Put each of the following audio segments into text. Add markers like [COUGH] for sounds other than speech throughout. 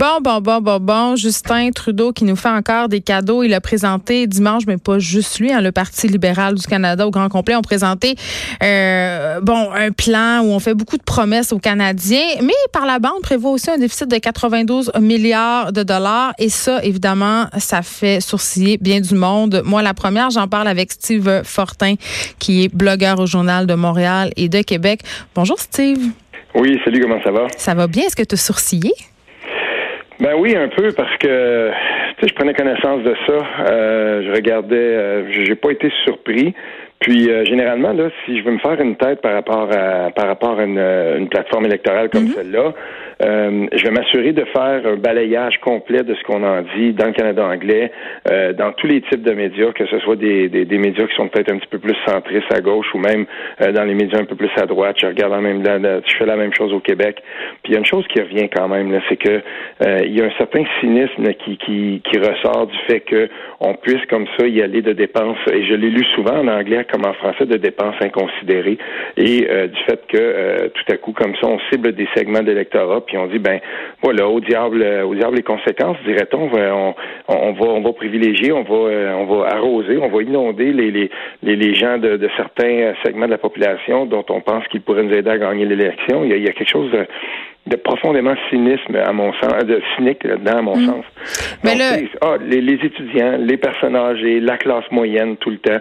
Bon, bon, bon, bon, bon. Justin Trudeau qui nous fait encore des cadeaux. Il a présenté dimanche, mais pas juste lui, hein, le Parti libéral du Canada au grand complet ont présenté euh, bon un plan où on fait beaucoup de promesses aux Canadiens, mais par la bande prévoit aussi un déficit de 92 milliards de dollars. Et ça, évidemment, ça fait sourciller bien du monde. Moi, la première, j'en parle avec Steve Fortin, qui est blogueur au Journal de Montréal et de Québec. Bonjour, Steve. Oui, salut, comment ça va? Ça va bien? Est-ce que tu as sourcillé? Ben oui, un peu, parce que je prenais connaissance de ça. Euh, je regardais, euh, j'ai pas été surpris. Puis euh, généralement, là, si je veux me faire une tête par rapport à par rapport à une, une plateforme électorale comme mm-hmm. celle-là, euh, je vais m'assurer de faire un balayage complet de ce qu'on en dit dans le Canada anglais, euh, dans tous les types de médias, que ce soit des, des, des médias qui sont peut-être un petit peu plus centristes à gauche ou même euh, dans les médias un peu plus à droite. Je regarde la même, je fais la même chose au Québec. Puis il y a une chose qui revient quand même, c'est que il y a un certain cynisme qui, qui, qui ressort du fait que on puisse comme ça y aller de dépenses. Et je l'ai lu souvent en anglais comme en français de dépenses inconsidérées et du fait que tout à coup comme ça on cible des segments d'électorat puis on dit ben voilà, au diable, euh, au diable les conséquences, dirait-on. On, on, va, on va privilégier, on va, euh, on va arroser, on va inonder les, les, les, gens de, de, certains segments de la population dont on pense qu'ils pourraient nous aider à gagner l'élection. Il, il y a, quelque chose de de profondément cynisme à mon sens, de cynique là-dedans à mon mm. sens. Mais ah, les, les, étudiants, les personnes âgées, la classe moyenne tout le temps.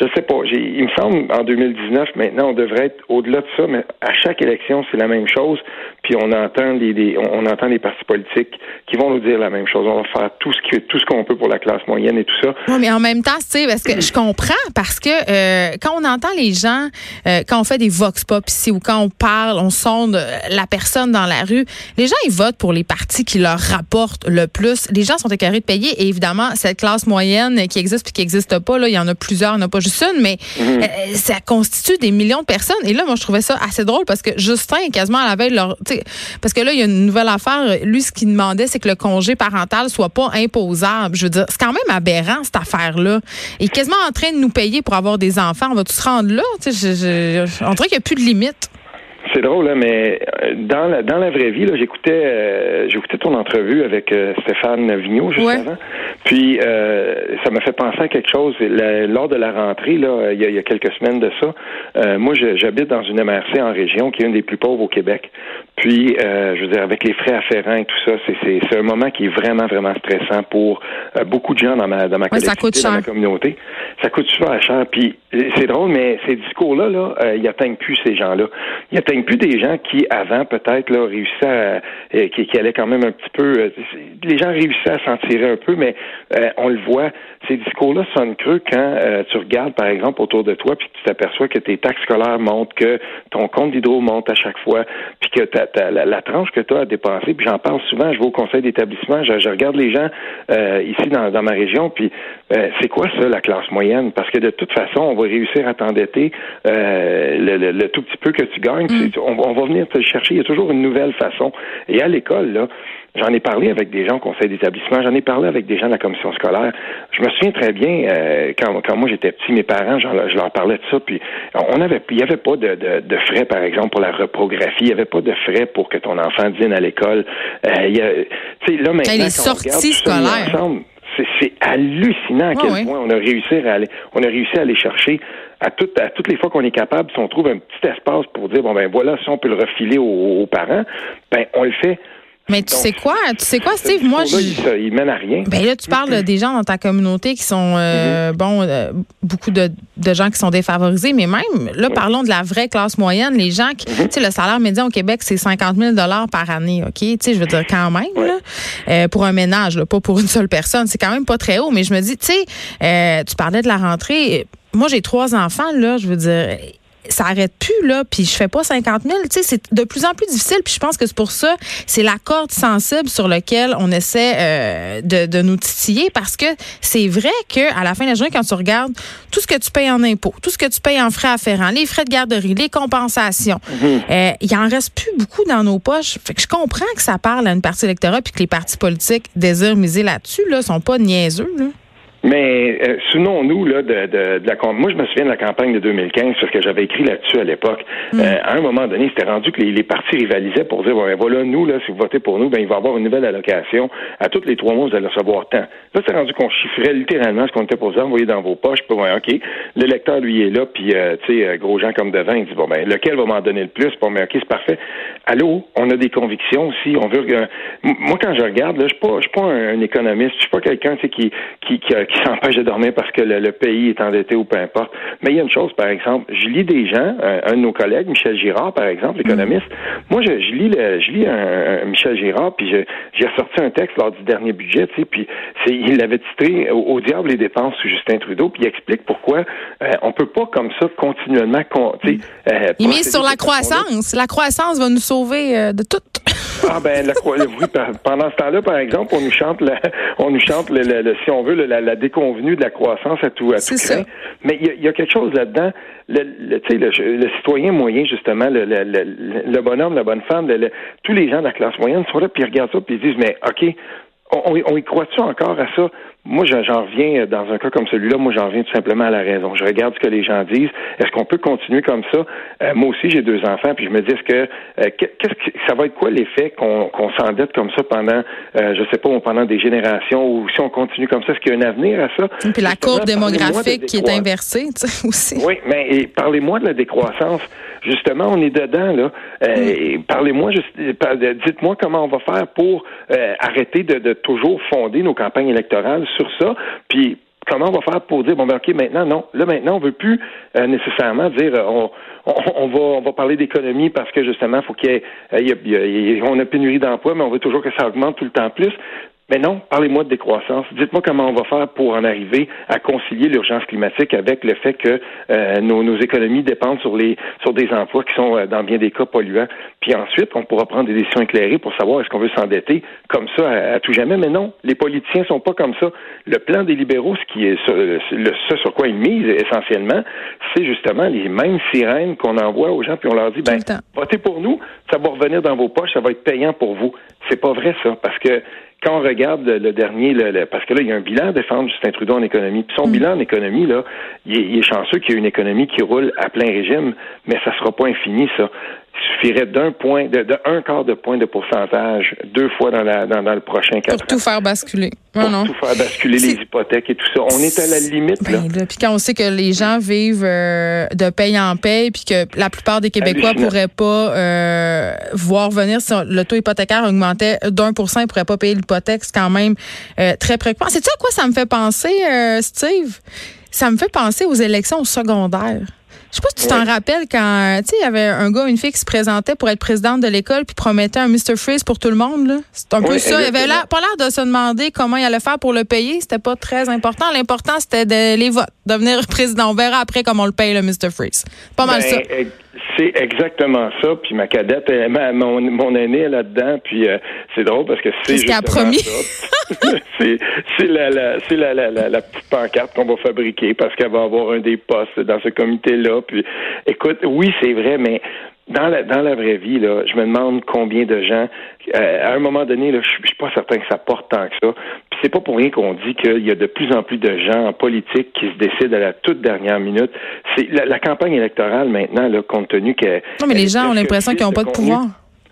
Je sais pas. Il me semble en 2019 maintenant on devrait être au-delà de ça, mais à chaque élection c'est la même chose. Puis on entend des, on entend les partis politiques qui vont nous dire la même chose. On va faire tout ce que tout ce qu'on peut pour la classe moyenne et tout ça. Oui, mais en même temps, tu sais, parce que je comprends parce que euh, quand on entend les gens, euh, quand on fait des vox pop ici ou quand on parle, on sonde la personne dans la rue. Les gens, ils votent pour les partis qui leur rapportent le plus. Les gens sont écœurés de payer. Et évidemment, cette classe moyenne qui existe puis qui n'existe pas, là, il y en a plusieurs, il n'y en a pas juste une, mais mhm. euh, ça constitue des millions de personnes. Et là, moi, je trouvais ça assez drôle parce que Justin, quasiment à la veille, leur, parce que là, il y a une nouvelle affaire. Lui, ce qu'il demandait, c'est que le congé parental soit pas imposable. Je veux dire, c'est quand même aberrant, cette affaire-là. Il est quasiment en train de nous payer pour avoir des enfants. On va tous se rendre là? Je, je, on dirait qu'il n'y a plus de limite. C'est drôle, hein, mais euh, dans la, dans la vraie vie, là, j'écoutais, euh, j'écoutais ton entrevue avec euh, Stéphane Vigneault juste avant. Puis ça m'a fait penser à quelque chose. lors de la rentrée, là, il y, a, quelques semaines de ça, moi, j'habite dans une MRC en région qui est une des plus pauvres au Québec. Puis, je veux dire, avec les frais afférents et tout ça, c'est un moment qui est vraiment, vraiment stressant pour beaucoup de gens dans ma, dans ma collectivité, dans ma communauté. Ça coûte super cher. Puis, c'est drôle, mais ces discours-là, là, ils atteignent plus ces gens-là. Ils atteignent plus des gens qui, avant, peut-être, là, réussissaient à, euh, qui, qui allaient quand même un petit peu, euh, les gens réussissaient à s'en tirer un peu, mais euh, on le voit, ces discours-là sonnent creux quand tu regardes, par exemple, autour de toi, puis tu t'aperçois que tes taxes scolaires montent, que ton compte d'hydro monte à chaque fois, puis que ta, la, tranche que tu as à dépenser, puis j'en parle souvent, je vais au conseil d'établissement, je, regarde les gens ici dans, dans ma région, puis c'est quoi ça, la classe moyenne? Parce que de toute façon, on va réussir à t'endetter le, le, tout petit peu que tu gagnes. On, va venir te chercher. Il y a toujours une nouvelle façon. Et à l'école, là, J'en ai parlé avec des gens au conseil d'établissement, j'en ai parlé avec des gens de la commission scolaire. Je me souviens très bien, euh, quand, quand moi j'étais petit, mes parents, je leur parlais de ça, puis on avait, il n'y avait pas de, de, frais, par exemple, pour la reprographie, il n'y avait pas de frais pour que ton enfant dîne à l'école. Euh, là, maintenant, les sorties scolaires. C'est hallucinant à quel point on a réussi à aller, on a réussi à aller chercher à, toutes à toutes les fois qu'on est capable, si on trouve un petit espace pour dire bon ben voilà, si on peut le refiler aux, parents, ben on le fait. Mais tu sais quoi, tu sais quoi, Steve, moi, je... il, mène à rien. Ben là, tu parles des gens dans ta communauté qui sont, euh, mm-hmm. bon, euh, beaucoup de, de, gens qui sont défavorisés, mais même, là, parlons de la vraie classe moyenne, les gens qui, mm-hmm. tu sais, le salaire médian au Québec, c'est 50 000 par année, OK? Tu sais, je veux dire, quand même, là, euh, pour un ménage, là, pas pour une seule personne, c'est quand même pas très haut, mais je me dis, tu sais, tu parlais de la rentrée, moi, j'ai trois enfants, là, je veux dire, ça arrête plus, là, puis je fais pas 50 000. Tu sais, c'est de plus en plus difficile, puis je pense que c'est pour ça, c'est la corde sensible sur laquelle on essaie euh, de, de, nous titiller, parce que c'est vrai que à la fin de la journée, quand tu regardes tout ce que tu payes en impôts, tout ce que tu payes en frais afférents, les frais de garderie, les compensations, mhm. euh, il en reste plus beaucoup dans nos poches. Fait que je comprends que ça parle à une partie électorale, puis que les partis politiques désirent miser là-dessus, là, sont pas niaiseux, là. Mais euh, souvenons-nous là de, de, de, la moi je me souviens de la campagne de 2015 parce que j'avais écrit là-dessus à l'époque. Mm. Euh, à un moment donné, c'était rendu que les, les, partis rivalisaient pour dire ben, voilà nous là si vous votez pour nous, ben il va y avoir une nouvelle allocation à tous les trois mois vous allez recevoir tant. Là c'est rendu qu'on chiffrait littéralement ce qu'on était pour envoyer dans vos poches. Puis ouais, ok, l'électeur lui est là puis euh, tu sais gros gens comme devant il dit bon ben lequel va m'en donner le plus? Bon mais ok c'est parfait. Allô, on a des convictions aussi. On veut moi quand je regarde là je suis pas je suis pas un, économiste, je suis pas quelqu'un qui qui qui, qui qui s'empêche de dormir parce que le, pays est endetté ou peu importe. Mais il y a une chose, par exemple, je lis des gens, un, de nos collègues, Michel Girard, par exemple, économiste. Mm. Moi, je, lis, le, je lis un, Michel Girard, puis j'ai ressorti un texte lors du dernier budget, tu sais, puis il l'avait titré au, diable les dépenses sous Justin Trudeau, puis il explique pourquoi euh, on peut pas comme ça continuellement, tu sais. Euh, il mise sur la croissance. La croissance va nous sauver euh, de tout. Ah ben la, oui, pendant ce temps-là, par exemple, on nous chante, la, [LAUGHS] on nous chante, le, le, si on veut, la, la, déconvenue de la croissance à tout, à tout craint. Mais il y, a quelque chose là-dedans. Le, le, le, citoyen moyen, justement, le, le, bonhomme, la bonne femme, tous les gens de la classe moyenne sont là, puis ils regardent ça, puis ils disent, mais OK, on, on y croit-tu encore à ça? Moi, j'en reviens, euh, dans un cas comme celui-là, moi, j'en reviens tout simplement à la raison. Je regarde ce que les gens disent. Est-ce qu'on peut continuer comme ça? Euh, moi aussi, j'ai deux enfants, puis je me dis, est-ce que, euh, qu'est-ce que ça va être quoi l'effet qu'on s'endette comme ça pendant, je sais pas, pendant des générations, ou si on continue comme ça, est-ce qu'il y a un avenir à ça? Puis la courbe démographique qui est inversée, tu sais, [LAUGHS] aussi. Oui, mais parlez-moi de la décroissance. Justement, on est dedans, là. Mm. Parlez-moi, dites-moi comment on va faire pour arrêter de, de toujours fonder nos campagnes électorales sur ça. Puis comment on va faire pour dire bon ben ok maintenant non là maintenant on veut plus euh, nécessairement dire euh, on, on, va on va parler d'économie parce que justement faut qu'il y ait, euh, on a pénurie d'emplois mais on veut toujours que ça augmente tout le temps plus mais non, parlez-moi de décroissance. Dites-moi comment on va faire pour en arriver à concilier l'urgence climatique avec le fait que euh, nos, nos, économies dépendent sur les sur des emplois qui sont euh, dans bien des cas polluants. Puis ensuite, on pourra prendre des décisions éclairées pour savoir est-ce qu'on veut s'endetter comme ça à, tout jamais. Mais non, les politiciens sont pas comme ça. Le plan des libéraux, ce qui est ce, ce sur quoi ils misent essentiellement, c'est justement les mêmes sirènes qu'on envoie aux gens puis on leur dit ben votez pour nous, ça va revenir dans vos poches, ça va être payant pour vous. C'est pas vrai ça, parce que quand on regarde le, dernier, le, parce que là, il y a un bilan à défendre Justin Trudeau en économie. Puis son mm. bilan en économie, là, il est, il est chanceux qu'il y ait une économie qui roule à plein régime, mais ça sera pas infini, ça suffirait d'un point, de, de, un quart de point de pourcentage deux fois dans, la, dans, dans le prochain quatre Pour tout faire basculer. Pour tout faire basculer les hypothèques et tout ça. On est à la limite. Ben, là. Puis quand on sait que les gens vivent euh, de paye en paye, puis que la plupart des Québécois pourraient pas euh, voir venir si le taux hypothécaire augmentait d'un pour cent, ils pourraient pas payer l'hypothèque, c'est quand même euh, très préoccupant. C'est ça à quoi ça me fait penser, Steve? Ça me fait penser aux élections au secondaire. Je sais pas si tu t'en rappelles quand, tu sais, il y avait un gars, une fille qui se présentait pour être présidente de l'école puis promettait un Mr. Freeze pour tout le monde, là. C'est un peu ça. Il avait pas l'air de se demander comment il allait faire pour le payer. C'était pas très important. L'important, c'était de, les votes, devenir [LAUGHS] président. On verra après comment on le paye, le Mr. Freeze. Pas mal ben, ça. C'est exactement ça. Puis ma cadette, mon, mon aîné là-dedans. Puis euh, c'est drôle parce que c'est justement promis. [LAUGHS] c'est la, la, la, la, la, petite pancarte qu'on va fabriquer parce qu'elle va avoir un des postes dans ce comité-là. Puis écoute, oui, c'est vrai, mais dans la, dans la vraie vie, là, je me demande combien de gens, euh, à un moment donné, là, je suis pas certain que ça porte tant que ça. Puis c'est pas pour rien qu'on dit qu'il y a de plus en plus de gens en politique qui se décident à la toute dernière minute. C'est la, campagne électorale maintenant, là, compte tenu que. Non, mais les gens ont l'impression qu'ils n'ont pas de pouvoir.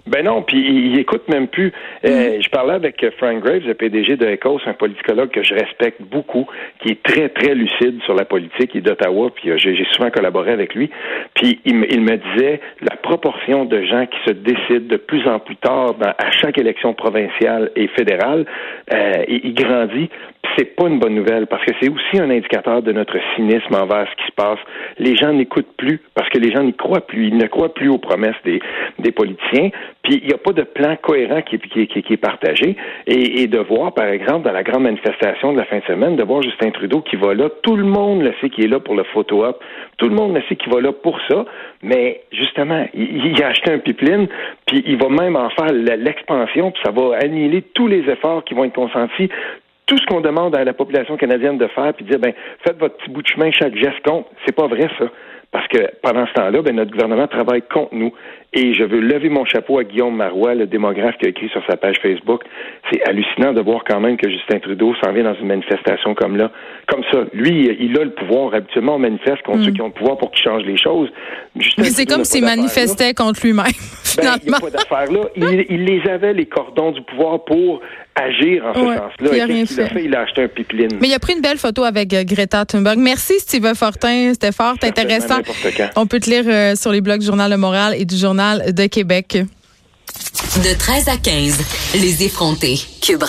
Ben non, puis il, écoute même plus. Euh, mm. Je parlais avec Frank Graves, le PDG de ECOS, un politicologue que je respecte beaucoup, qui est très, très lucide sur la politique. Il est d'Ottawa, puis euh, j'ai souvent collaboré avec lui. Puis il, me disait la proportion de gens qui se décident de plus en plus tard à chaque élection provinciale et fédérale, euh, il, grandit c'est pas une bonne nouvelle parce que c'est aussi un indicateur de notre cynisme envers ce qui se passe. Les gens n'écoutent plus parce que les gens n'y croient plus. Ils ne croient plus aux promesses des, des politiciens. Puis il n'y a pas de plan cohérent qui, est partagé. Et, et, de voir, par exemple, dans la grande manifestation de la fin de semaine, de voir Justin Trudeau qui va là, tout le monde le sait qui est là pour le photo-op, tout le monde le sait qui va là pour ça, mais justement, il, il a acheté un pipeline, puis il va même en faire l'expansion, puis ça va annihiler tous les efforts qui vont être consentis tout ce qu'on demande à la population canadienne de faire, puis dire, ben, faites votre petit bout de chemin, chaque geste compte. C'est pas vrai, ça. Parce que pendant ce temps-là, ben, notre gouvernement travaille contre nous. Et je veux lever mon chapeau à Guillaume Marois, le démographe qui a écrit sur sa page Facebook. C'est hallucinant de voir quand même que Justin Trudeau s'en vient dans une manifestation comme là. Comme ça. Lui, il a le pouvoir. Habituellement, on manifeste contre ceux mm. qui ont le pouvoir pour qu'il change les choses. Mais c'est comme s'il manifestait contre lui-même. [LAUGHS] Ben, il n'y a pas d'affaire là. Il, les avait, les cordons du pouvoir, pour agir en ce sens-là. Il fait. Il a acheté un pipeline. Mais il a pris une belle photo avec euh, Greta Thunberg. Merci, Steve Fortin. C'était fort intéressant. On peut te lire euh, sur les blogs du Journal de Montréal et du Journal de Québec. De 13 à 15, les effrontés. Cube